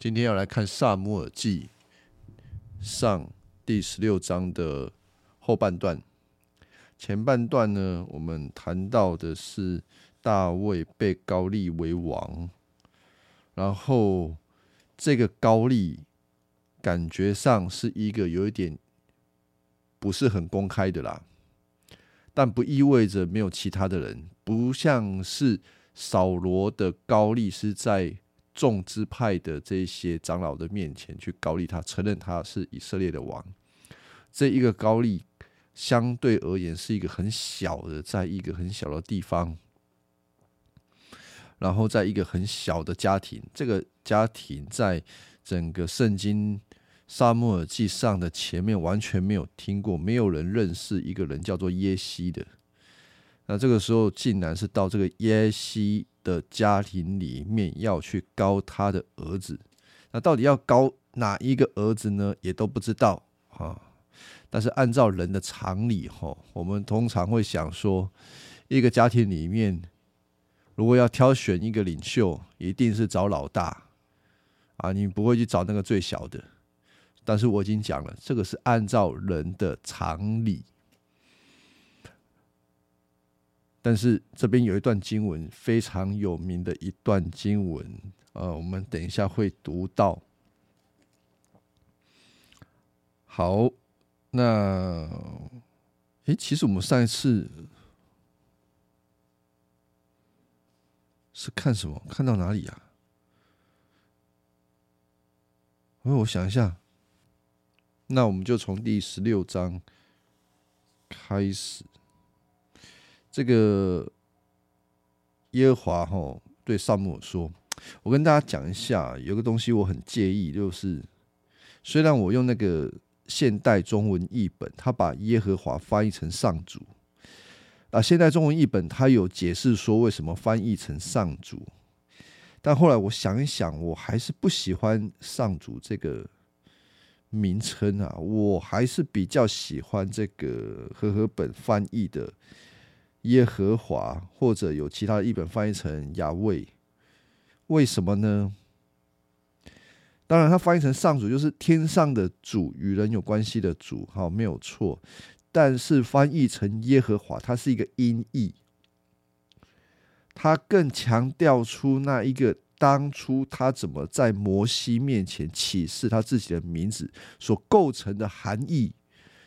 今天要来看《萨姆尔记》上第十六章的后半段。前半段呢，我们谈到的是大卫被高立为王，然后这个高立感觉上是一个有一点不是很公开的啦，但不意味着没有其他的人，不像是扫罗的高利是在。众支派的这些长老的面前去高丽他，承认他是以色列的王。这一个高丽相对而言是一个很小的，在一个很小的地方，然后在一个很小的家庭。这个家庭在整个圣经沙漠耳记上的前面完全没有听过，没有人认识一个人叫做耶西的。那这个时候竟然是到这个耶西。的家庭里面要去高他的儿子，那到底要高哪一个儿子呢？也都不知道啊。但是按照人的常理，哈，我们通常会想说，一个家庭里面如果要挑选一个领袖，一定是找老大啊，你不会去找那个最小的。但是我已经讲了，这个是按照人的常理。但是这边有一段经文非常有名的一段经文，呃，我们等一下会读到。好，那，诶，其实我们上一次是看什么？看到哪里呀？哎，我想一下，那我们就从第十六章开始。这个耶和华哈对萨姆说：“我跟大家讲一下，有个东西我很介意，就是虽然我用那个现代中文译本，他把耶和华翻译成上主啊，现代中文译本他有解释说为什么翻译成上主，但后来我想一想，我还是不喜欢上主这个名称啊，我还是比较喜欢这个和合本翻译的。”耶和华，或者有其他译本翻译成亚卫，为什么呢？当然，它翻译成上主就是天上的主，与人有关系的主，好，没有错。但是翻译成耶和华，它是一个音译，它更强调出那一个当初他怎么在摩西面前启示他自己的名字所构成的含义，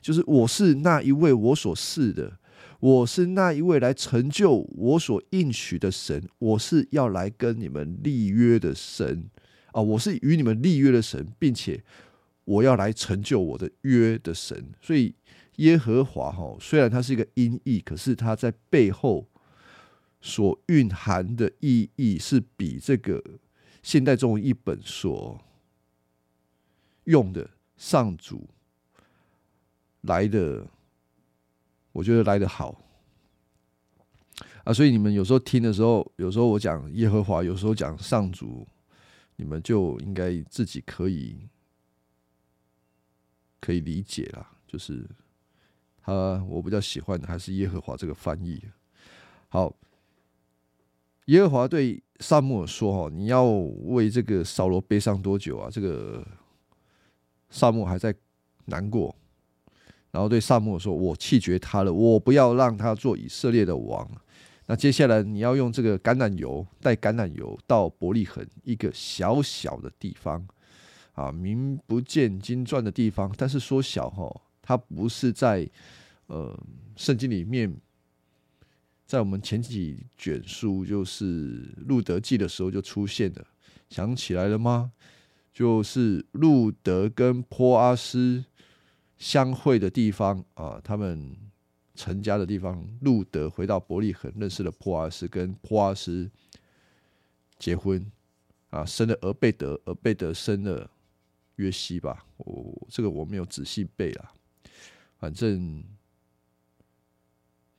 就是我是那一位我所示的。我是那一位来成就我所应许的神，我是要来跟你们立约的神啊！我是与你们立约的神，并且我要来成就我的约的神。所以耶和华哈，虽然它是一个音译，可是它在背后所蕴含的意义是比这个现代中文译本所用的上主来的。我觉得来的好啊，所以你们有时候听的时候，有时候我讲耶和华，有时候讲上主，你们就应该自己可以可以理解啦。就是他，我比较喜欢的还是耶和华这个翻译。好，耶和华对萨姆尔说：“哈，你要为这个扫罗悲伤多久啊？”这个萨姆还在难过。然后对萨母说：“我弃绝他了，我不要让他做以色列的王。那接下来你要用这个橄榄油，带橄榄油到伯利恒一个小小的地方，啊，名不见经传的地方。但是说小哈，它不是在呃圣经里面，在我们前几卷书就是路德记的时候就出现了，想起来了吗？就是路德跟坡阿斯。”相会的地方啊，他们成家的地方。路德回到伯利恒，认识了普阿斯，跟普阿斯结婚啊，生了俄贝德，俄贝德生了约西吧。我这个我没有仔细背了，反正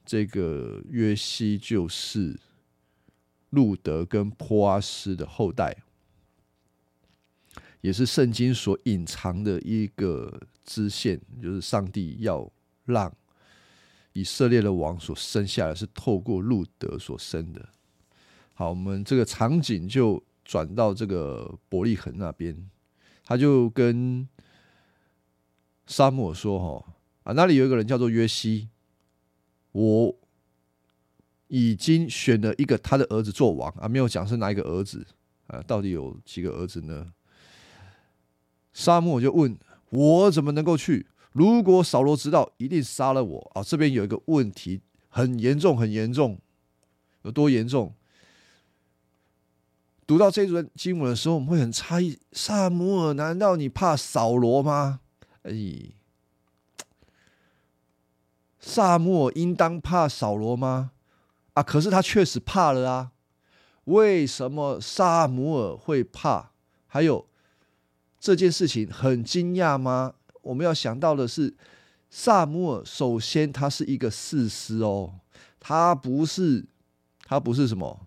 这个约西就是路德跟普阿斯的后代。也是圣经所隐藏的一个支线，就是上帝要让以色列的王所生下来是透过路德所生的。好，我们这个场景就转到这个伯利恒那边，他就跟沙漠说：“哈啊，那里有一个人叫做约西，我已经选了一个他的儿子做王啊，没有讲是哪一个儿子啊，到底有几个儿子呢？”沙漠就问我怎么能够去？如果扫罗知道，一定杀了我啊！这边有一个问题，很严重，很严重，有多严重？读到这段经文的时候，我们会很诧异：萨姆尔，难道你怕扫罗吗？哎，萨姆尔应当怕扫罗吗？啊，可是他确实怕了啊！为什么萨姆尔会怕？还有这件事情很惊讶吗？我们要想到的是，萨姆尔首先他是一个士师哦，他不是，他不是什么。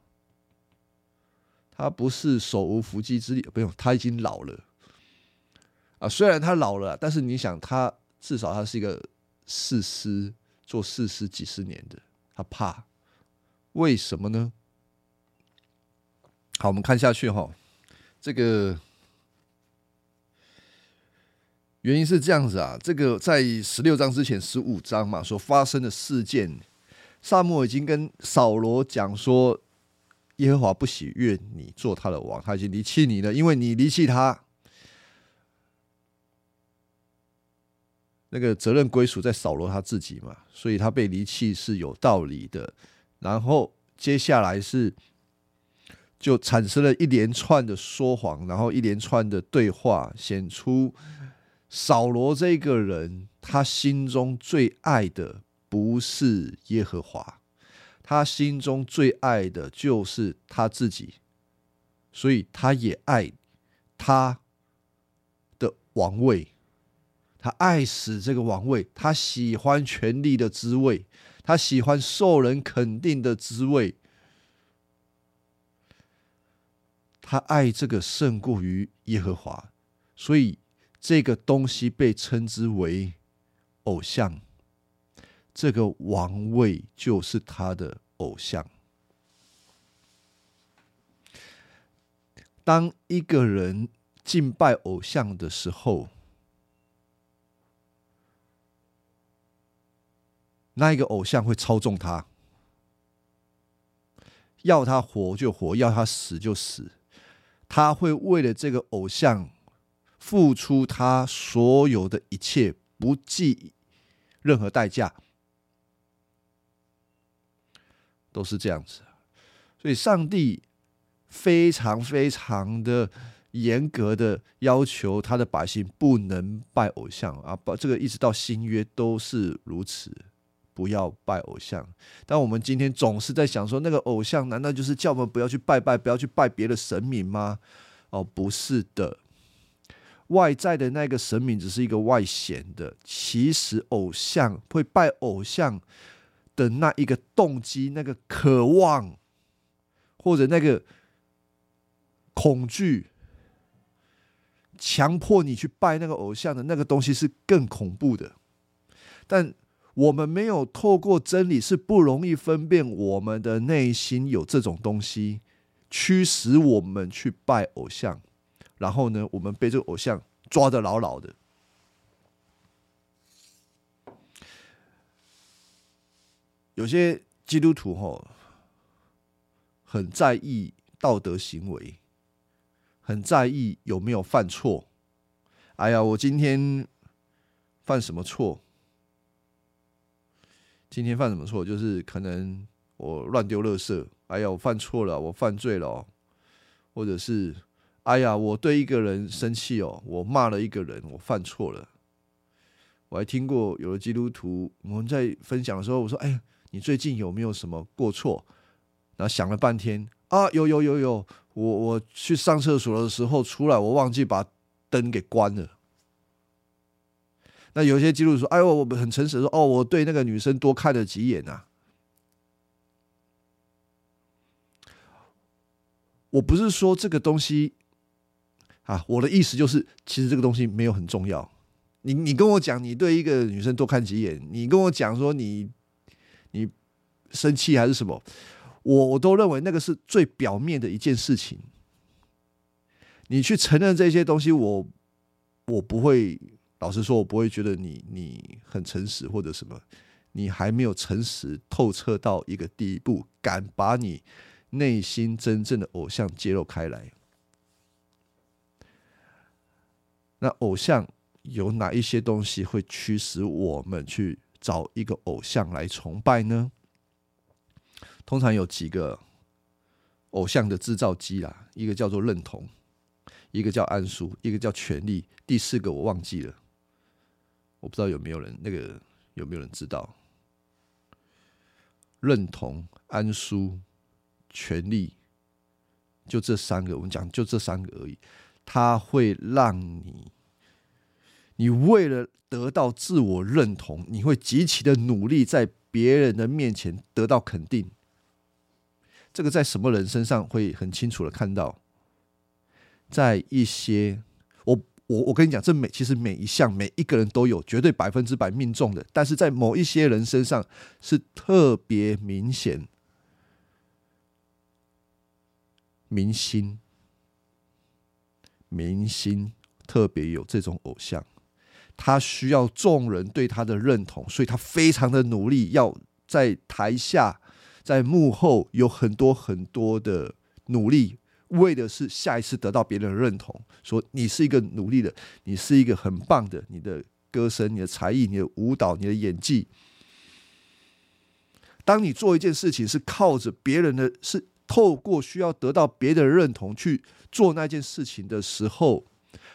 他不是手无缚鸡之力，不用，他已经老了啊。虽然他老了，但是你想，他至少他是一个士师，做士师几十年的，他怕，为什么呢？好，我们看下去哈，这个原因是这样子啊。这个在十六章之前，十五章嘛，所发生的事件，萨摩已经跟扫罗讲说。耶和华不喜悦你做他的王，他已经离弃你了，因为你离弃他，那个责任归属在扫罗他自己嘛，所以他被离弃是有道理的。然后接下来是就产生了一连串的说谎，然后一连串的对话，显出扫罗这个人他心中最爱的不是耶和华。他心中最爱的就是他自己，所以他也爱他的王位，他爱死这个王位，他喜欢权力的滋味，他喜欢受人肯定的滋味，他爱这个胜过于耶和华，所以这个东西被称之为偶像。这个王位就是他的偶像。当一个人敬拜偶像的时候，那一个偶像会操纵他，要他活就活，要他死就死。他会为了这个偶像付出他所有的一切，不计任何代价。都是这样子，所以上帝非常非常的严格的要求他的百姓不能拜偶像啊！把这个一直到新约都是如此，不要拜偶像。但我们今天总是在想说，那个偶像难道就是叫我们不要去拜拜，不要去拜别的神明吗？哦，不是的，外在的那个神明只是一个外显的，其实偶像会拜偶像。的那一个动机、那个渴望，或者那个恐惧，强迫你去拜那个偶像的那个东西是更恐怖的。但我们没有透过真理，是不容易分辨我们的内心有这种东西驱使我们去拜偶像，然后呢，我们被这个偶像抓得牢牢的。有些基督徒吼很在意道德行为，很在意有没有犯错。哎呀，我今天犯什么错？今天犯什么错？就是可能我乱丢垃圾。哎呀，我犯错了，我犯罪了。或者是哎呀，我对一个人生气哦，我骂了一个人，我犯错了。我还听过有的基督徒，我们在分享的时候，我说：“哎呀。”你最近有没有什么过错？然后想了半天啊，有有有有，我我去上厕所的时候出来，我忘记把灯给关了。那有些记录说，哎呦，我们很诚实说，哦，我对那个女生多看了几眼呐。我不是说这个东西啊，我的意思就是，其实这个东西没有很重要。你你跟我讲，你对一个女生多看几眼，你跟我讲说你。你生气还是什么？我我都认为那个是最表面的一件事情。你去承认这些东西，我我不会，老实说，我不会觉得你你很诚实或者什么，你还没有诚实透彻到一个地步，敢把你内心真正的偶像揭露开来。那偶像有哪一些东西会驱使我们去找一个偶像来崇拜呢？通常有几个偶像的制造机啦，一个叫做认同，一个叫安舒，一个叫权力，第四个我忘记了，我不知道有没有人那个有没有人知道？认同、安舒、权力，就这三个，我们讲就这三个而已。它会让你，你为了得到自我认同，你会极其的努力，在别人的面前得到肯定。这个在什么人身上会很清楚的看到？在一些，我我我跟你讲，这每其实每一项每一个人都有绝对百分之百命中的，但是在某一些人身上是特别明显，明星。明星特别有这种偶像，他需要众人对他的认同，所以他非常的努力，要在台下、在幕后有很多很多的努力，为的是下一次得到别人的认同，说你是一个努力的，你是一个很棒的，你的歌声、你的才艺、你的舞蹈、你的演技。当你做一件事情是靠着别人的是透过需要得到别人的认同去。做那件事情的时候，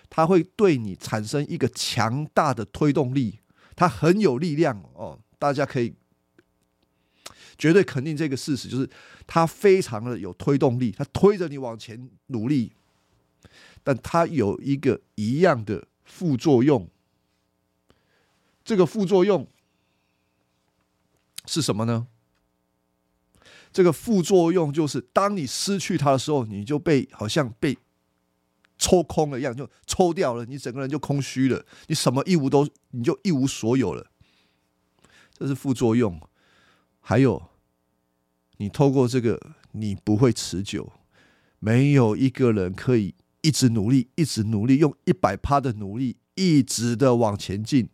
他会对你产生一个强大的推动力，他很有力量哦。大家可以绝对肯定这个事实，就是他非常的有推动力，他推着你往前努力。但他有一个一样的副作用，这个副作用是什么呢？这个副作用就是，当你失去它的时候，你就被好像被抽空了一样，就抽掉了，你整个人就空虚了，你什么一无都，你就一无所有了。这是副作用。还有，你透过这个，你不会持久，没有一个人可以一直努力，一直努力，用一百趴的努力，一直的往前进，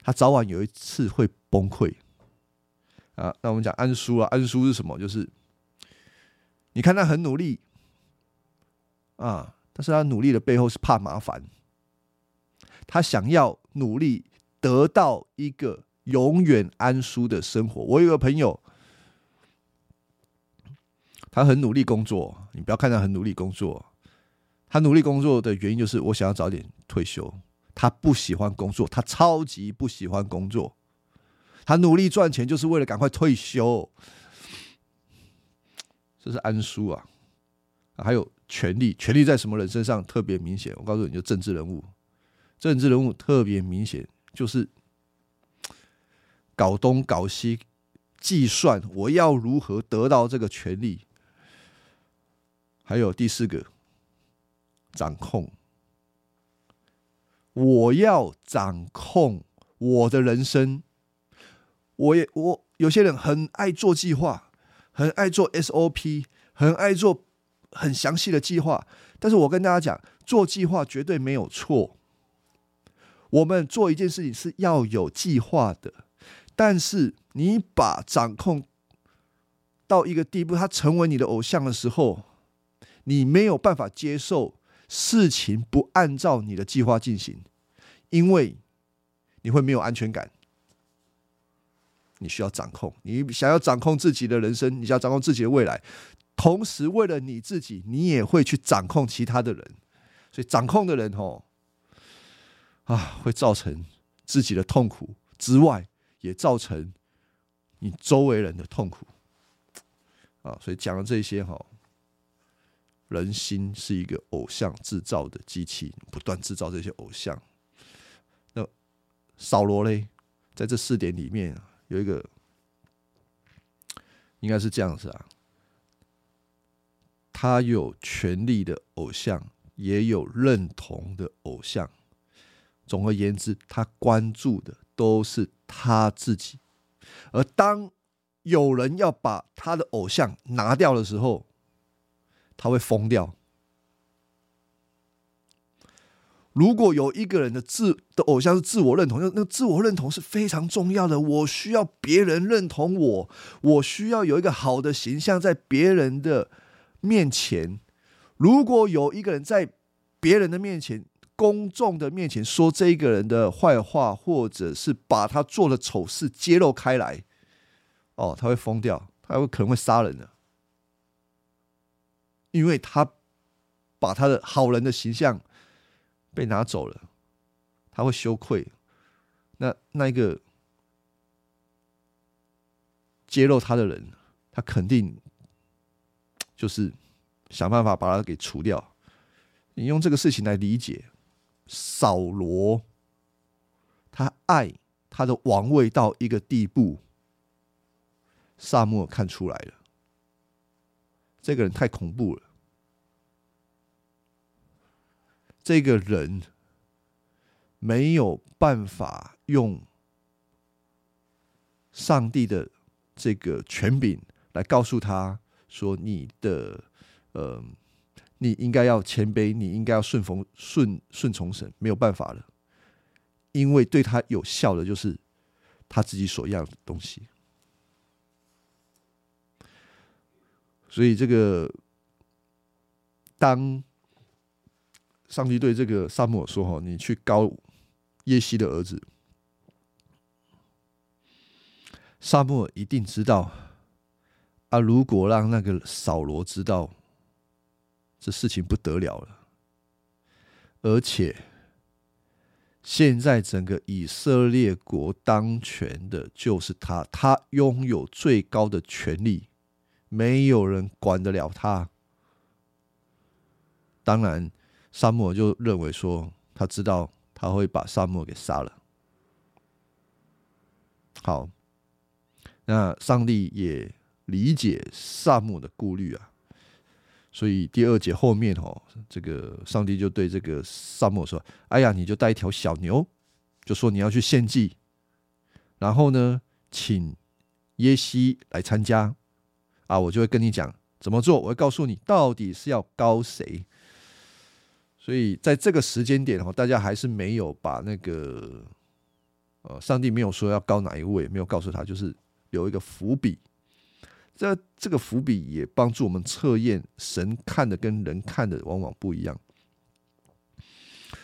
他早晚有一次会崩溃。啊，那我们讲安舒啊，安舒是什么？就是你看他很努力啊，但是他努力的背后是怕麻烦，他想要努力得到一个永远安舒的生活。我有个朋友，他很努力工作，你不要看他很努力工作，他努力工作的原因就是我想要早点退休，他不喜欢工作，他超级不喜欢工作。他努力赚钱，就是为了赶快退休。这是安叔啊，还有权力，权力在什么人身上特别明显？我告诉你就政治人物，政治人物特别明显，就是搞东搞西，计算我要如何得到这个权利。还有第四个，掌控，我要掌控我的人生。我也我有些人很爱做计划，很爱做 SOP，很爱做很详细的计划。但是我跟大家讲，做计划绝对没有错。我们做一件事情是要有计划的，但是你把掌控到一个地步，他成为你的偶像的时候，你没有办法接受事情不按照你的计划进行，因为你会没有安全感。你需要掌控，你想要掌控自己的人生，你想要掌控自己的未来，同时为了你自己，你也会去掌控其他的人。所以，掌控的人哦，啊，会造成自己的痛苦之外，也造成你周围人的痛苦。啊，所以讲了这些哈，人心是一个偶像制造的机器，不断制造这些偶像。那扫罗嘞，在这四点里面。有一个，应该是这样子啊，他有权力的偶像，也有认同的偶像。总而言之，他关注的都是他自己。而当有人要把他的偶像拿掉的时候，他会疯掉。如果有一个人的自的偶像是自我认同，那那自我认同是非常重要的。我需要别人认同我，我需要有一个好的形象在别人的面前。如果有一个人在别人的面前、公众的面前说这一个人的坏话，或者是把他做的丑事揭露开来，哦，他会疯掉，他会可能会杀人的，因为他把他的好人的形象。被拿走了，他会羞愧。那那一个揭露他的人，他肯定就是想办法把他给除掉。你用这个事情来理解，扫罗他爱他的王位到一个地步，萨母看出来了，这个人太恐怖了。这个人没有办法用上帝的这个权柄来告诉他说：“你的呃，你应该要谦卑，你应该要顺从顺顺从神。”没有办法了，因为对他有效的就是他自己所要的东西。所以这个当。上帝对这个萨姆尔说：“哈，你去告耶西的儿子。”萨姆尔一定知道啊！如果让那个扫罗知道，这事情不得了了。而且，现在整个以色列国当权的就是他，他拥有最高的权力，没有人管得了他。当然。沙漠就认为说，他知道他会把沙漠给杀了。好，那上帝也理解萨姆的顾虑啊，所以第二节后面哦，这个上帝就对这个萨姆说：“哎呀，你就带一条小牛，就说你要去献祭，然后呢，请耶西来参加啊，我就会跟你讲怎么做，我会告诉你到底是要高谁。”所以在这个时间点哈，大家还是没有把那个，呃，上帝没有说要高哪一位，没有告诉他，就是留一个伏笔。这这个伏笔也帮助我们测验神看的跟人看的往往不一样。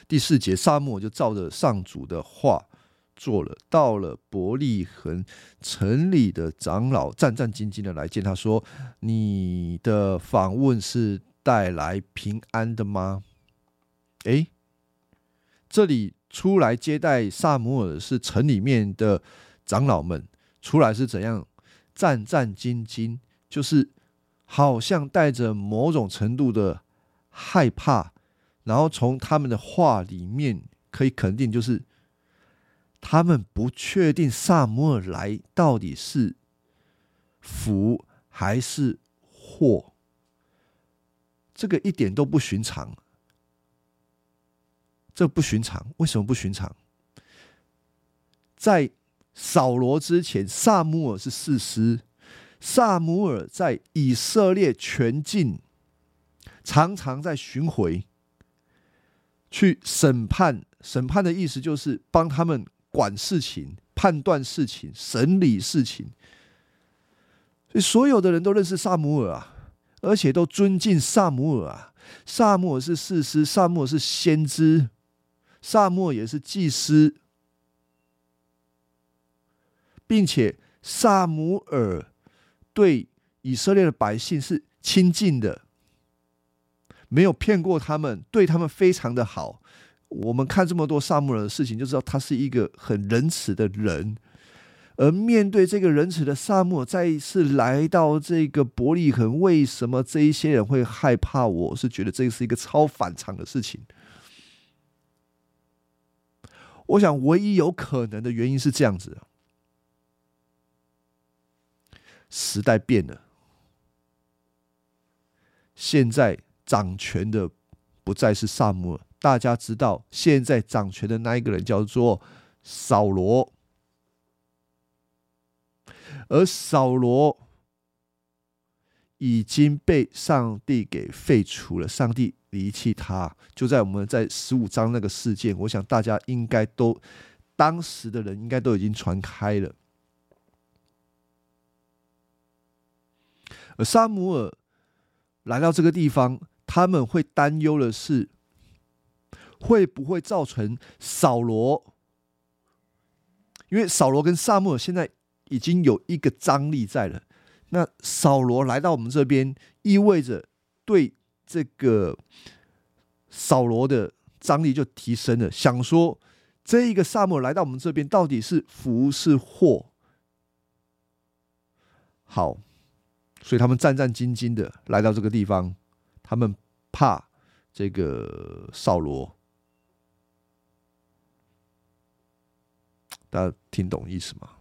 第四节，沙漠就照着上主的话做了。到了伯利恒城里的长老战战兢兢的来见他说：“你的访问是带来平安的吗？”哎，这里出来接待萨摩尔是城里面的长老们，出来是怎样战战兢兢，就是好像带着某种程度的害怕，然后从他们的话里面可以肯定，就是他们不确定萨摩尔来到底是福还是祸，这个一点都不寻常。这不寻常，为什么不寻常？在扫罗之前，萨姆尔是士师，萨姆尔在以色列全境，常常在巡回，去审判。审判的意思就是帮他们管事情、判断事情、审理事情。所以所有的人都认识萨姆尔啊，而且都尊敬萨姆尔啊。萨姆尔是士师，萨姆尔是先知。萨默也是祭司，并且萨姆尔对以色列的百姓是亲近的，没有骗过他们，对他们非常的好。我们看这么多萨姆尔的事情，就知道他是一个很仁慈的人。而面对这个仁慈的萨姆尔，再一次来到这个伯利恒，为什么这一些人会害怕？我是觉得这是一个超反常的事情。我想，唯一有可能的原因是这样子：时代变了，现在掌权的不再是萨姆尔，大家知道，现在掌权的那一个人叫做扫罗，而扫罗已经被上帝给废除了，上帝离弃他。就在我们在十五章那个事件，我想大家应该都当时的人应该都已经传开了。而萨姆尔来到这个地方，他们会担忧的是，会不会造成扫罗？因为扫罗跟萨姆尔现在已经有一个张力在了。那扫罗来到我们这边，意味着对这个扫罗的张力就提升了。想说，这一个萨母来到我们这边，到底是福是祸？好，所以他们战战兢兢的来到这个地方，他们怕这个扫罗。大家听懂意思吗？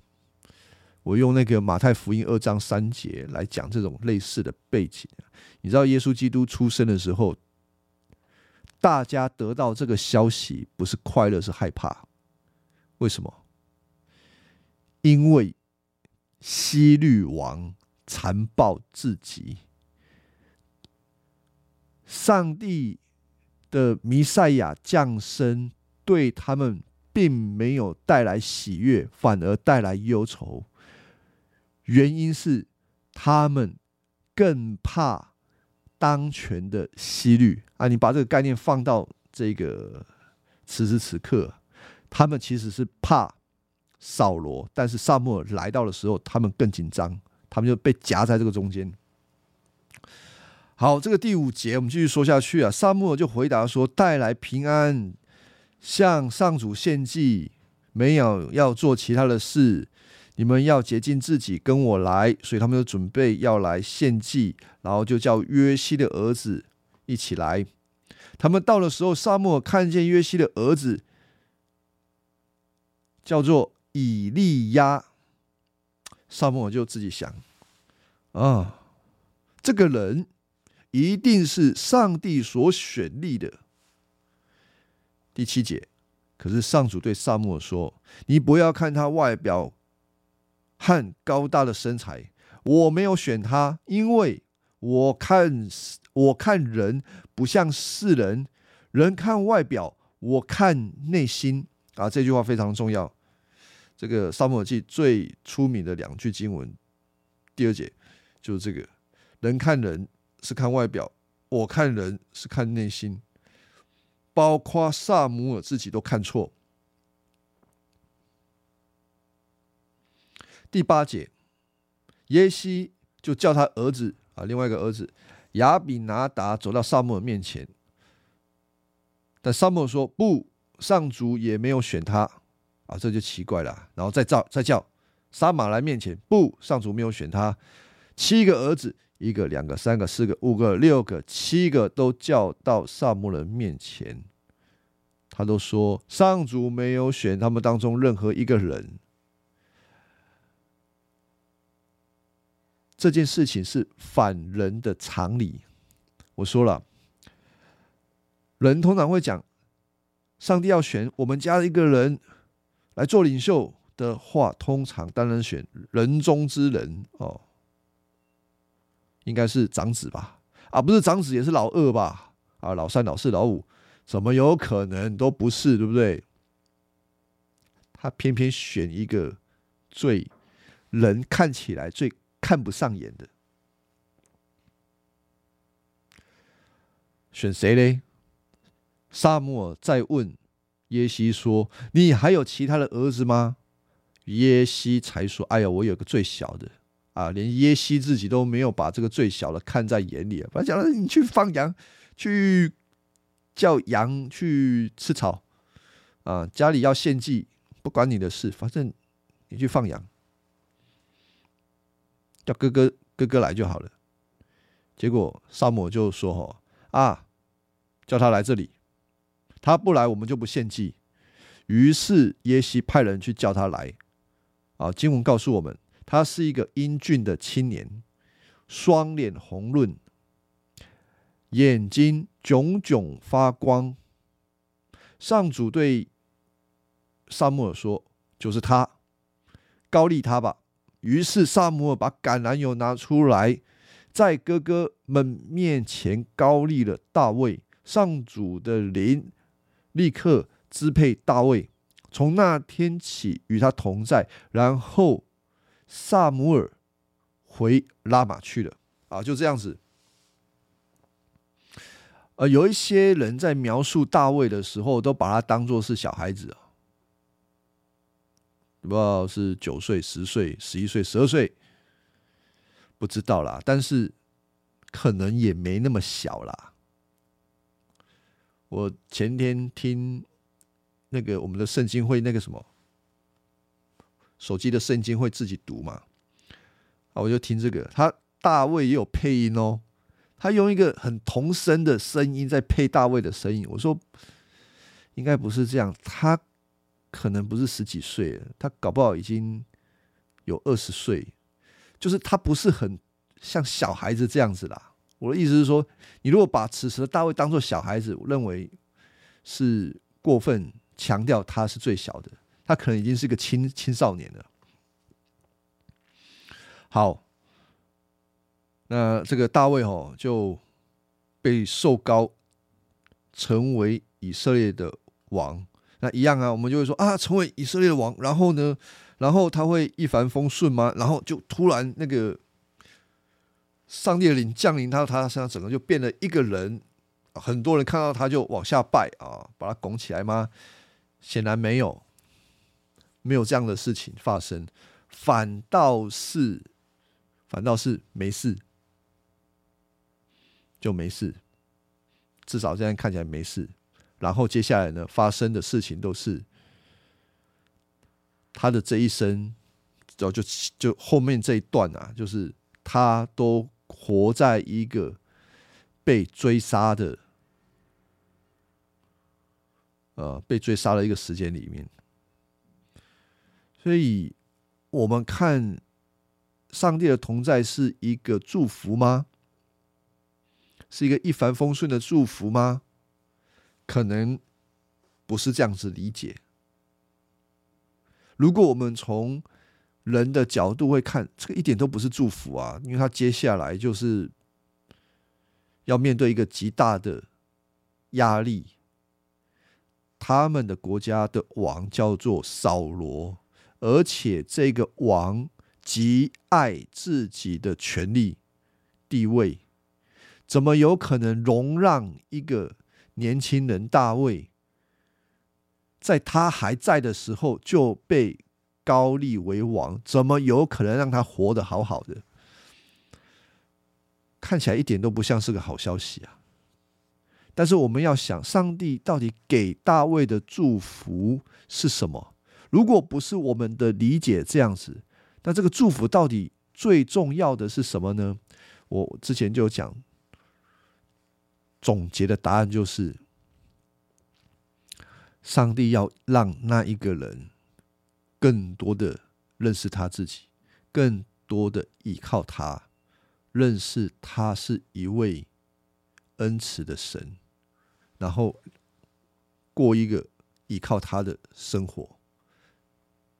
我用那个马太福音二章三节来讲这种类似的背景。你知道耶稣基督出生的时候，大家得到这个消息不是快乐，是害怕。为什么？因为希律王残暴至极，上帝的弥赛亚降生对他们并没有带来喜悦，反而带来忧愁。原因是他们更怕当权的希律啊！你把这个概念放到这个此时此刻，他们其实是怕扫罗，但是萨穆尔来到的时候，他们更紧张，他们就被夹在这个中间。好，这个第五节我们继续说下去啊。萨穆尔就回答说：“带来平安，向上主献祭，没有要做其他的事。”你们要洁净自己，跟我来。所以他们就准备要来献祭，然后就叫约西的儿子一起来。他们到的时候，沙漠看见约西的儿子叫做以利亚，沙漠就自己想：啊，这个人一定是上帝所选立的。第七节，可是上主对萨母说：“你不要看他外表。”和高大的身材，我没有选他，因为我看我看人不像世人，人看外表，我看内心啊。这句话非常重要。这个《沙漠记》最出名的两句经文，第二节就是这个：人看人是看外表，我看人是看内心。包括萨姆尔自己都看错。第八节，耶西就叫他儿子啊，另外一个儿子亚比拿达走到萨母尔面前，但萨母尔说不，上主也没有选他啊，这就奇怪了。然后再叫再叫撒马来面前，不，上主没有选他。七个儿子，一个、两个、三个、四个、五个、六个、七个都叫到萨母尔面前，他都说上主没有选他们当中任何一个人。这件事情是反人的常理。我说了，人通常会讲，上帝要选我们家一个人来做领袖的话，通常当然选人中之人哦，应该是长子吧？啊，不是长子也是老二吧？啊，老三、老四、老五，怎么有可能都不是？对不对？他偏偏选一个最人看起来最。看不上眼的，选谁嘞？萨姆尔再问耶西说：“你还有其他的儿子吗？”耶西才说：“哎呀，我有个最小的啊！”连耶西自己都没有把这个最小的看在眼里啊！反正讲了，你去放羊，去叫羊去吃草啊，家里要献祭，不管你的事，反正你去放羊。叫哥哥哥哥来就好了。结果萨摩就说：“哈啊，叫他来这里，他不来，我们就不献祭。”于是耶西派人去叫他来。啊，经文告诉我们，他是一个英俊的青年，双脸红润，眼睛炯炯发光。上主对萨摩尔说：“就是他，高利他吧。”于是萨姆尔把橄榄油拿出来，在哥哥们面前高立了大卫。上主的灵立刻支配大卫，从那天起与他同在。然后萨姆尔回拉玛去了。啊，就这样子。呃，有一些人在描述大卫的时候，都把他当做是小孩子啊，不知道是九岁、十岁、十一岁、十二岁，不知道啦。但是可能也没那么小啦。我前天听那个我们的圣经会那个什么手机的圣经会自己读嘛，啊，我就听这个他。大卫也有配音哦，他用一个很童声的声音在配大卫的声音。我说应该不是这样，他可能不是十几岁，他搞不好已经有二十岁，就是他不是很像小孩子这样子啦。我的意思是说，你如果把此时的大卫当做小孩子，我认为是过分强调他是最小的，他可能已经是个青青少年了。好。那这个大卫哦，就被受高，成为以色列的王。那一样啊，我们就会说啊，成为以色列的王，然后呢，然后他会一帆风顺吗？然后就突然那个上帝的灵降临到他身上，整个就变了一个人。很多人看到他就往下拜啊，把他拱起来吗？显然没有，没有这样的事情发生，反倒是，反倒是没事。就没事，至少这样看起来没事。然后接下来呢，发生的事情都是他的这一生，然后就就后面这一段啊，就是他都活在一个被追杀的，呃，被追杀的一个时间里面。所以，我们看上帝的同在是一个祝福吗？是一个一帆风顺的祝福吗？可能不是这样子理解。如果我们从人的角度会看，这个一点都不是祝福啊，因为他接下来就是要面对一个极大的压力。他们的国家的王叫做扫罗，而且这个王极爱自己的权力地位。怎么有可能容让一个年轻人大卫，在他还在的时候就被高立为王？怎么有可能让他活得好好的？看起来一点都不像是个好消息啊！但是我们要想，上帝到底给大卫的祝福是什么？如果不是我们的理解这样子，那这个祝福到底最重要的是什么呢？我之前就讲。总结的答案就是：上帝要让那一个人更多的认识他自己，更多的依靠他，认识他是一位恩慈的神，然后过一个依靠他的生活。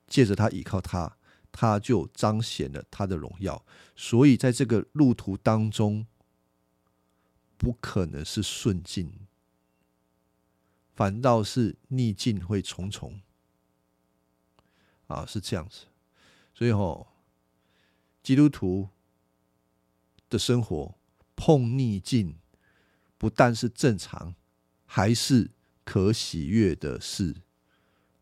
借着他依靠他，他就彰显了他的荣耀。所以在这个路途当中。不可能是顺境，反倒是逆境会重重。啊，是这样子，所以吼，基督徒的生活碰逆境，不但是正常，还是可喜悦的事。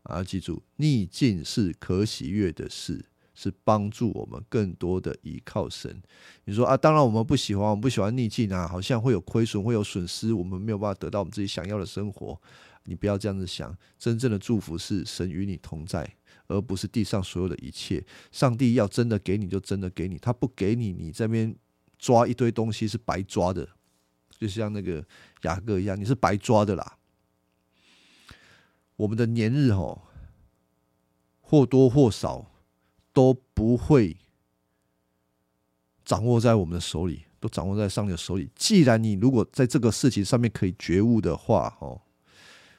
啊，记住，逆境是可喜悦的事。是帮助我们更多的依靠神。你说啊，当然我们不喜欢，我们不喜欢逆境啊，好像会有亏损，会有损失，我们没有办法得到我们自己想要的生活。你不要这样子想，真正的祝福是神与你同在，而不是地上所有的一切。上帝要真的给你就真的给你，他不给你，你这边抓一堆东西是白抓的，就像那个雅各一样，你是白抓的啦。我们的年日哦，或多或少。都不会掌握在我们的手里，都掌握在上帝的手里。既然你如果在这个事情上面可以觉悟的话，哦，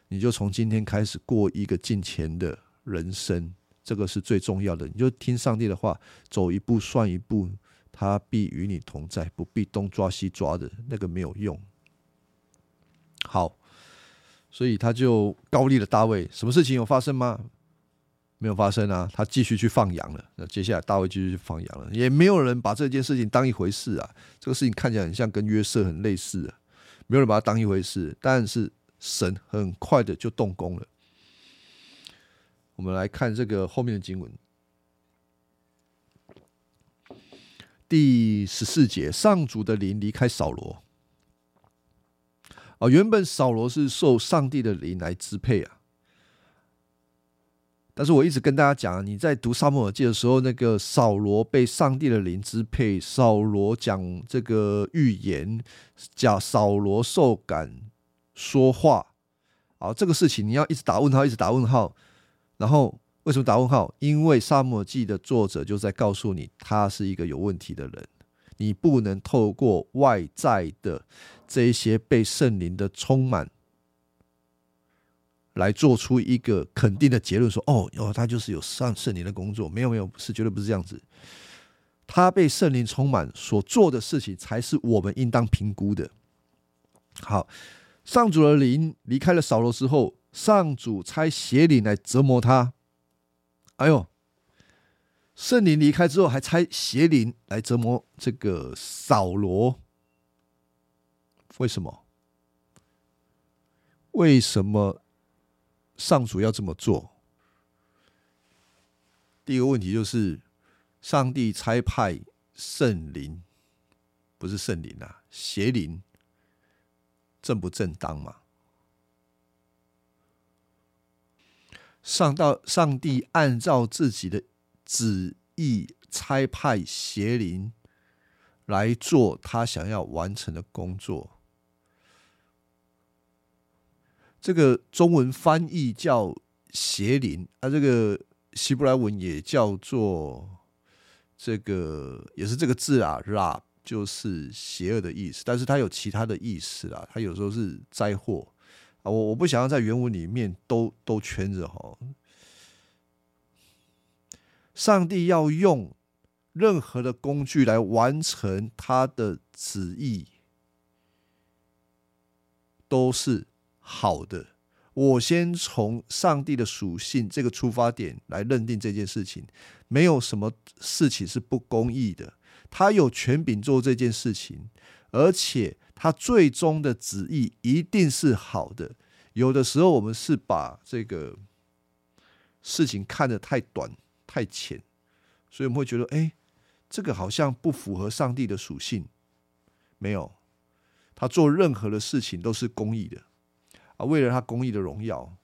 你就从今天开始过一个进前的人生，这个是最重要的。你就听上帝的话，走一步算一步，他必与你同在，不必东抓西抓的，那个没有用。好，所以他就高立了大卫。什么事情有发生吗？没有发生啊，他继续去放羊了。那接下来大卫继续去放羊了，也没有人把这件事情当一回事啊。这个事情看起来很像跟约瑟很类似啊，没有人把它当一回事。但是神很快的就动工了。我们来看这个后面的经文，第十四节，上主的灵离开扫罗。啊，原本扫罗是受上帝的灵来支配啊。但是我一直跟大家讲，你在读沙漠耳记的时候，那个扫罗被上帝的灵支配，扫罗讲这个预言，讲扫罗受感说话，啊，这个事情你要一直打问号，一直打问号。然后为什么打问号？因为沙漠记的作者就在告诉你，他是一个有问题的人，你不能透过外在的这一些被圣灵的充满。来做出一个肯定的结论，说：“哦，哦，他就是有上圣灵的工作。”没有，没有，是绝对不是这样子。他被圣灵充满所做的事情，才是我们应当评估的。好，上主的灵离开了扫罗之后，上主差邪灵来折磨他。哎呦，圣灵离开之后，还差邪灵来折磨这个扫罗。为什么？为什么？上主要这么做，第一个问题就是，上帝差派圣灵，不是圣灵啊，邪灵，正不正当嘛？上到上帝按照自己的旨意差派邪灵来做他想要完成的工作。这个中文翻译叫邪灵，啊，这个希伯来文也叫做这个，也是这个字啊，ra 就是邪恶的意思，但是它有其他的意思啊，它有时候是灾祸啊，我我不想要在原文里面都都圈着哈。上帝要用任何的工具来完成他的旨意，都是。好的，我先从上帝的属性这个出发点来认定这件事情，没有什么事情是不公义的。他有权柄做这件事情，而且他最终的旨意一定是好的。有的时候我们是把这个事情看得太短太浅，所以我们会觉得，哎，这个好像不符合上帝的属性。没有，他做任何的事情都是公义的。啊，为了他公益的荣耀，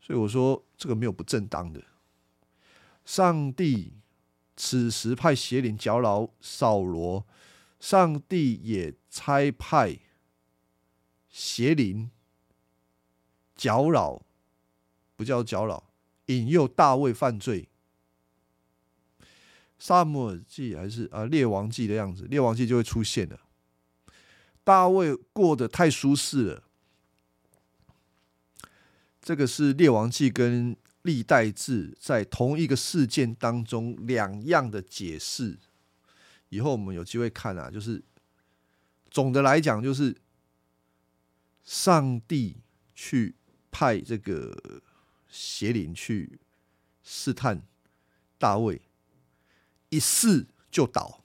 所以我说这个没有不正当的。上帝此时派邪灵搅扰扫罗，上帝也差派邪灵搅扰，不叫搅扰，引诱大卫犯罪。萨姆尔记还是啊列王记的样子，列王记就会出现了。大卫过得太舒适了。这个是《列王记》跟《历代志》在同一个事件当中两样的解释。以后我们有机会看啊，就是总的来讲，就是上帝去派这个邪灵去试探大卫，一试就倒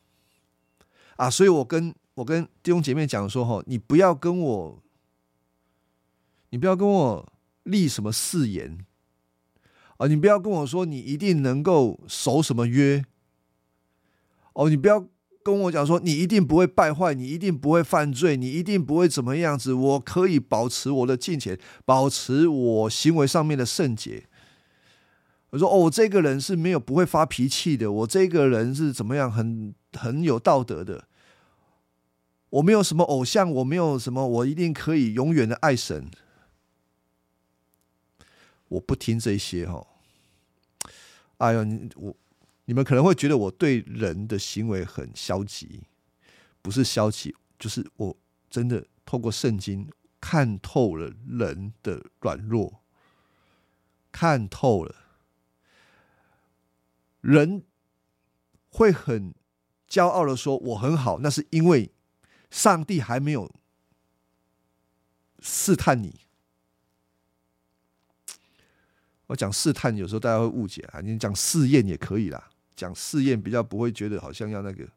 啊！所以我跟我跟弟兄姐妹讲说：哈，你不要跟我，你不要跟我立什么誓言啊！你不要跟我说你一定能够守什么约哦！你不要跟我讲说你一定不会败坏，你一定不会犯罪，你一定不会怎么样子。我可以保持我的金钱，保持我行为上面的圣洁。我说哦，我这个人是没有不会发脾气的，我这个人是怎么样，很很有道德的。我没有什么偶像，我没有什么，我一定可以永远的爱神。我不听这些哈。哎呦，你我你们可能会觉得我对人的行为很消极，不是消极，就是我真的透过圣经看透了人的软弱，看透了人会很骄傲的说：“我很好。”那是因为上帝还没有试探你。我讲试探，有时候大家会误解啊。你讲试验也可以啦，讲试验比较不会觉得好像要那个。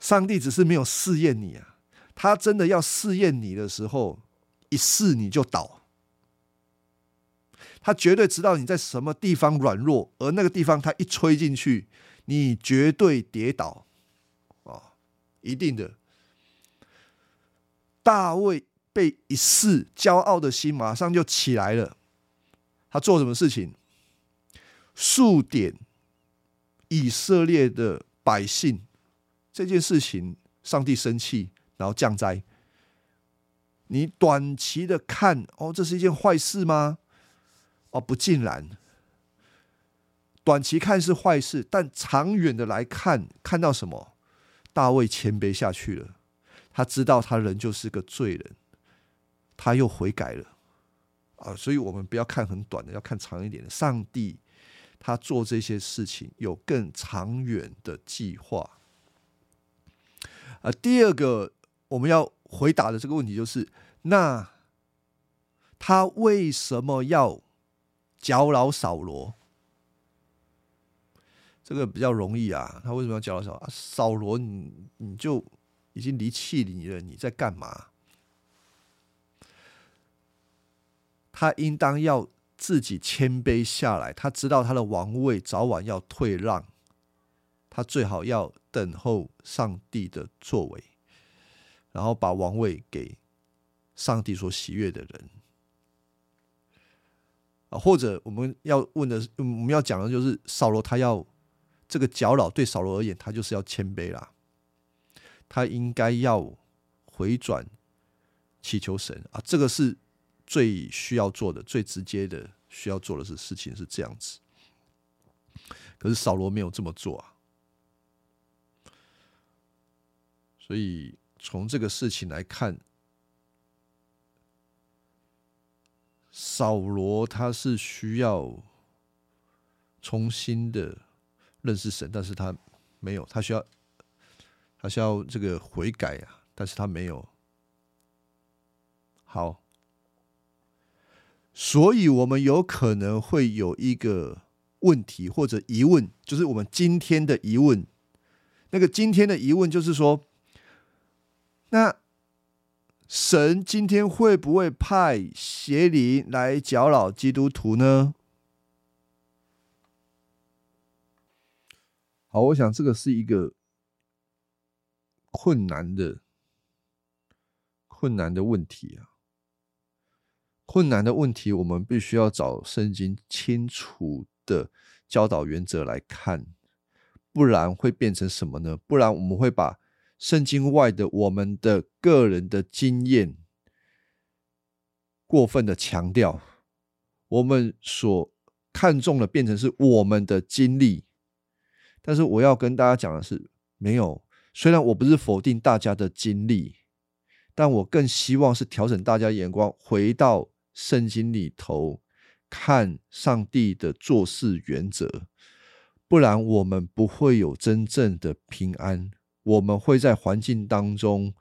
上帝只是没有试验你啊，他真的要试验你的时候，一试你就倒。他绝对知道你在什么地方软弱，而那个地方他一吹进去，你绝对跌倒啊，一定的。大卫被一试，骄傲的心马上就起来了。他做什么事情？数点以色列的百姓这件事情，上帝生气，然后降灾。你短期的看，哦，这是一件坏事吗？哦，不尽然。短期看是坏事，但长远的来看，看到什么？大卫谦卑下去了，他知道他人就是个罪人，他又悔改了。啊，所以我们不要看很短的，要看长一点的。上帝他做这些事情有更长远的计划。啊，第二个我们要回答的这个问题就是：那他为什么要？搅扰扫罗，这个比较容易啊。他为什么要搅扰扫啊？扫罗，你你就已经离弃你了，你在干嘛？他应当要自己谦卑下来。他知道他的王位早晚要退让，他最好要等候上帝的作为，然后把王位给上帝所喜悦的人。啊，或者我们要问的，我们要讲的就是扫罗，他要这个搅扰对扫罗而言，他就是要谦卑啦，他应该要回转祈求神啊，这个是最需要做的、最直接的需要做的是事情是这样子。可是扫罗没有这么做啊，所以从这个事情来看。扫罗他是需要重新的认识神，但是他没有，他需要他需要这个悔改啊，但是他没有。好，所以我们有可能会有一个问题或者疑问，就是我们今天的疑问。那个今天的疑问就是说，那。神今天会不会派邪灵来搅扰基督徒呢？好，我想这个是一个困难的、困难的问题啊。困难的问题，我们必须要找圣经清楚的教导原则来看，不然会变成什么呢？不然我们会把。圣经外的我们的个人的经验，过分的强调，我们所看重的变成是我们的经历。但是我要跟大家讲的是，没有。虽然我不是否定大家的经历，但我更希望是调整大家眼光，回到圣经里头看上帝的做事原则。不然我们不会有真正的平安。我们会在环境当中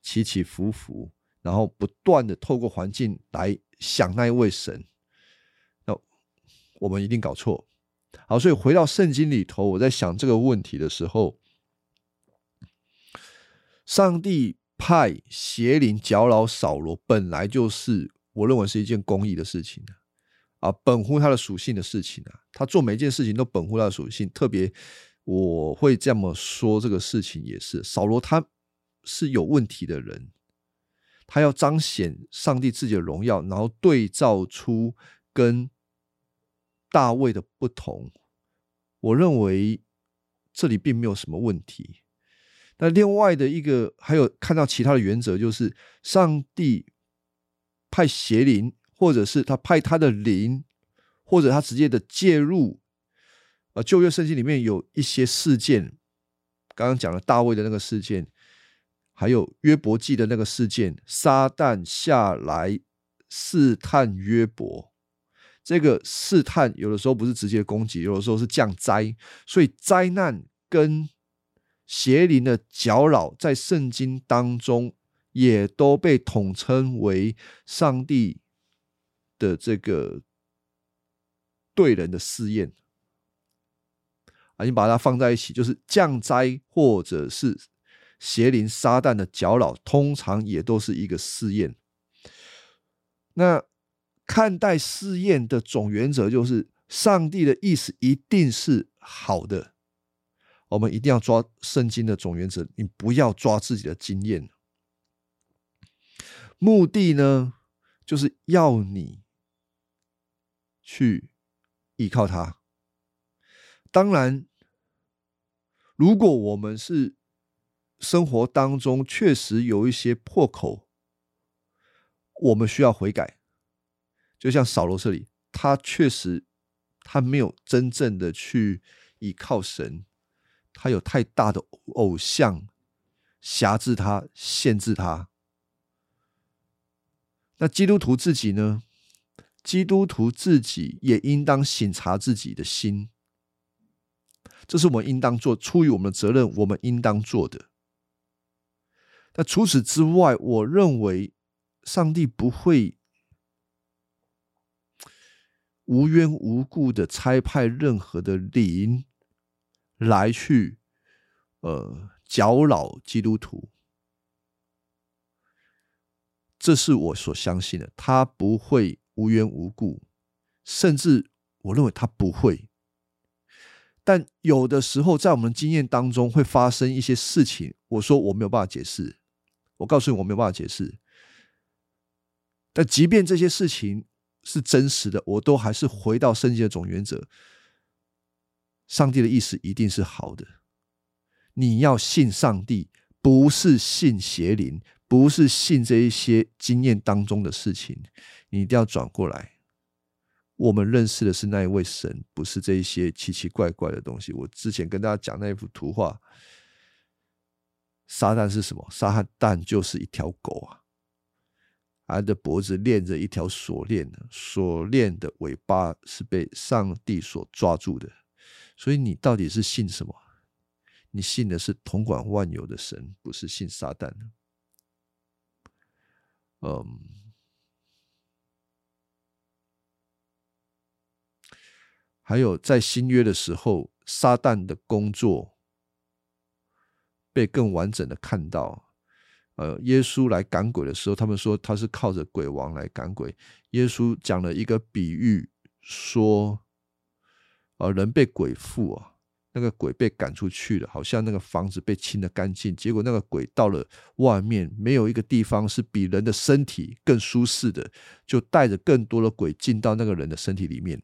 起起伏伏，然后不断的透过环境来想那一位神，那我们一定搞错。好，所以回到圣经里头，我在想这个问题的时候，上帝派邪灵搅扰扫罗，本来就是我认为是一件公益的事情啊，啊本乎他的属性的事情啊，他做每一件事情都本乎他的属性，特别。我会这么说，这个事情也是扫罗，他是有问题的人，他要彰显上帝自己的荣耀，然后对照出跟大卫的不同。我认为这里并没有什么问题。那另外的一个还有看到其他的原则，就是上帝派邪灵，或者是他派他的灵，或者他直接的介入。呃，旧约圣经里面有一些事件，刚刚讲了大卫的那个事件，还有约伯记的那个事件，撒旦下来试探约伯，这个试探有的时候不是直接攻击，有的时候是降灾，所以灾难跟邪灵的搅扰，在圣经当中也都被统称为上帝的这个对人的试验啊，你把它放在一起，就是降灾或者是邪灵撒旦的搅扰，通常也都是一个试验。那看待试验的总原则就是，上帝的意思一定是好的。我们一定要抓圣经的总原则，你不要抓自己的经验。目的呢，就是要你去依靠他。当然，如果我们是生活当中确实有一些破口，我们需要悔改。就像扫罗这里，他确实他没有真正的去依靠神，他有太大的偶像辖制他、限制他。那基督徒自己呢？基督徒自己也应当省察自己的心，这是我们应当做，出于我们的责任，我们应当做的。那除此之外，我认为上帝不会。无缘无故的差派任何的灵来去，呃，搅扰基督徒，这是我所相信的。他不会无缘无故，甚至我认为他不会。但有的时候，在我们经验当中会发生一些事情。我说我没有办法解释，我告诉你我没有办法解释。但即便这些事情，是真实的，我都还是回到圣经的总原则。上帝的意思一定是好的。你要信上帝，不是信邪灵，不是信这一些经验当中的事情。你一定要转过来。我们认识的是那一位神，不是这一些奇奇怪怪的东西。我之前跟大家讲那一幅图画，撒旦是什么？撒旦就是一条狗啊。他的脖子链着一条锁链锁链的尾巴是被上帝所抓住的。所以你到底是信什么？你信的是统管万有的神，不是信撒旦。嗯，还有在新约的时候，撒旦的工作被更完整的看到。呃，耶稣来赶鬼的时候，他们说他是靠着鬼王来赶鬼。耶稣讲了一个比喻，说，呃，人被鬼附啊，那个鬼被赶出去了，好像那个房子被清的干净，结果那个鬼到了外面，没有一个地方是比人的身体更舒适的，就带着更多的鬼进到那个人的身体里面。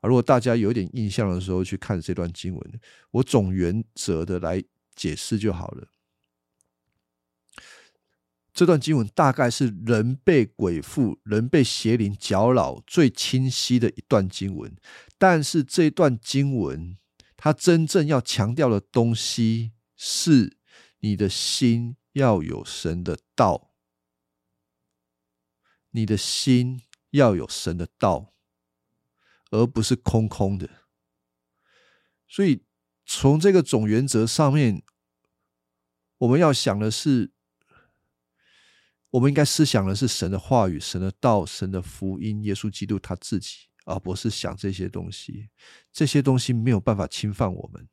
而如果大家有点印象的时候，去看这段经文，我总原则的来解释就好了。这段经文大概是人被鬼附、人被邪灵搅扰最清晰的一段经文，但是这段经文它真正要强调的东西是你的心要有神的道，你的心要有神的道，而不是空空的。所以从这个总原则上面，我们要想的是。我们应该思想的是神的话语、神的道、神的福音、耶稣基督他自己，而不是想这些东西。这些东西没有办法侵犯我们。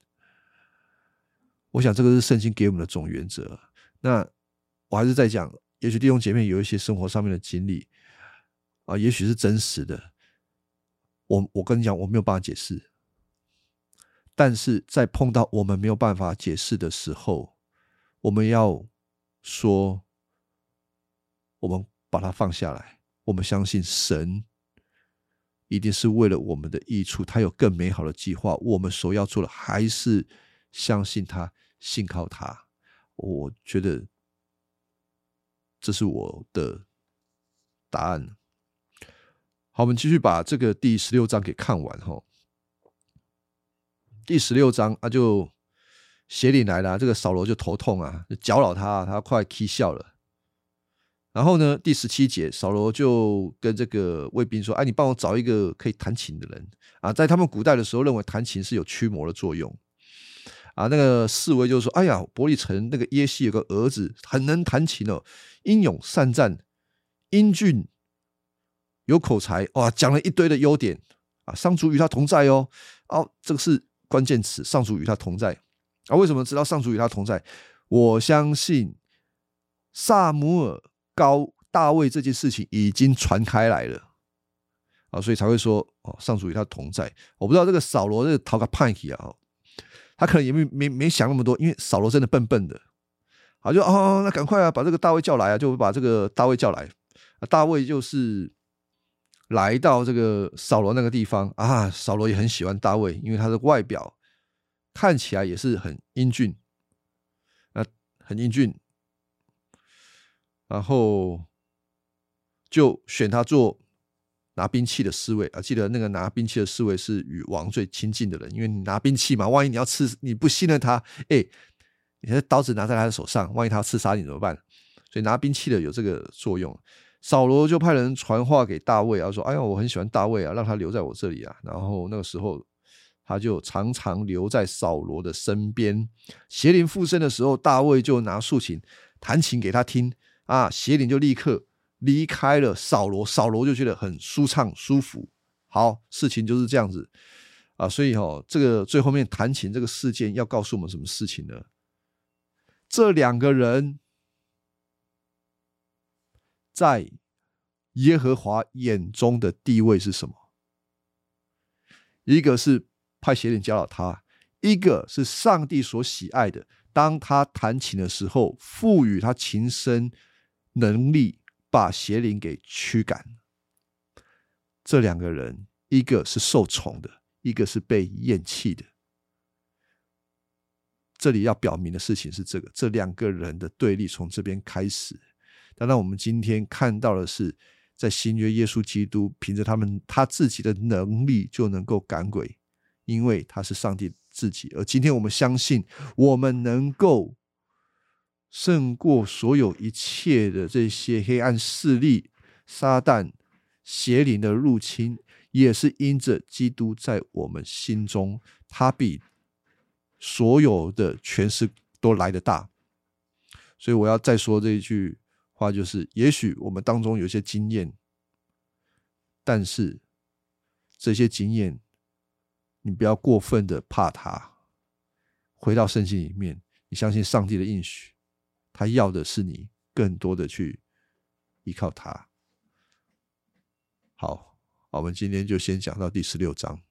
我想这个是圣经给我们的总原则。那我还是在讲，也许弟兄姐妹有一些生活上面的经历啊，也许是真实的。我我跟你讲，我没有办法解释。但是在碰到我们没有办法解释的时候，我们要说。我们把它放下来，我们相信神一定是为了我们的益处，他有更美好的计划。我们所要做的还是相信他，信靠他。我觉得这是我的答案。好，我们继续把这个第十六章给看完哈。第十六章啊，就邪灵来了，这个扫罗就头痛啊，就搅扰他，他快气笑了。然后呢，第十七节，扫罗就跟这个卫兵说：“哎，你帮我找一个可以弹琴的人啊！在他们古代的时候，认为弹琴是有驱魔的作用啊。”那个侍卫就说：“哎呀，伯利城那个耶西有个儿子，很能弹琴哦，英勇善战，英俊，有口才，哇，讲了一堆的优点啊。上主与他同在哦，哦，这个是关键词，上主与他同在啊。为什么知道上主与他同在？我相信萨姆尔。”高大卫这件事情已经传开来了啊，所以才会说哦，上主与他同在。我不知道这个扫罗这个逃个叛逆啊，他可能也没没没想那么多，因为扫罗真的笨笨的，好就哦，那赶快啊，把这个大卫叫来啊，就把这个大卫叫来啊。大卫就是来到这个扫罗那个地方啊，扫罗也很喜欢大卫，因为他的外表看起来也是很英俊，啊，很英俊。然后就选他做拿兵器的侍卫啊！记得那个拿兵器的侍卫是与王最亲近的人，因为你拿兵器嘛，万一你要刺，你不信任他，哎，你的刀子拿在他的手上，万一他刺杀你怎么办？所以拿兵器的有这个作用。扫罗就派人传话给大卫啊，说：“哎呀，我很喜欢大卫啊，让他留在我这里啊。”然后那个时候他就常常留在扫罗的身边。邪灵附身的时候，大卫就拿竖琴弹琴给他听。啊，邪灵就立刻离开了扫罗，扫罗就觉得很舒畅舒服。好，事情就是这样子啊，所以哈，这个最后面弹琴这个事件要告诉我们什么事情呢？这两个人在耶和华眼中的地位是什么？一个是派邪灵教导他，一个是上帝所喜爱的。当他弹琴的时候，赋予他琴声。能力把邪灵给驱赶。这两个人，一个是受宠的，一个是被厌弃的。这里要表明的事情是这个：这两个人的对立从这边开始。当然，我们今天看到的是，在新约，耶稣基督凭着他们他自己的能力就能够赶鬼，因为他是上帝自己。而今天我们相信，我们能够。胜过所有一切的这些黑暗势力、撒旦、邪灵的入侵，也是因着基督在我们心中，他比所有的权势都来得大。所以我要再说这一句话，就是：也许我们当中有些经验，但是这些经验，你不要过分的怕他。回到圣经里面，你相信上帝的应许。他要的是你更多的去依靠他。好，我们今天就先讲到第十六章。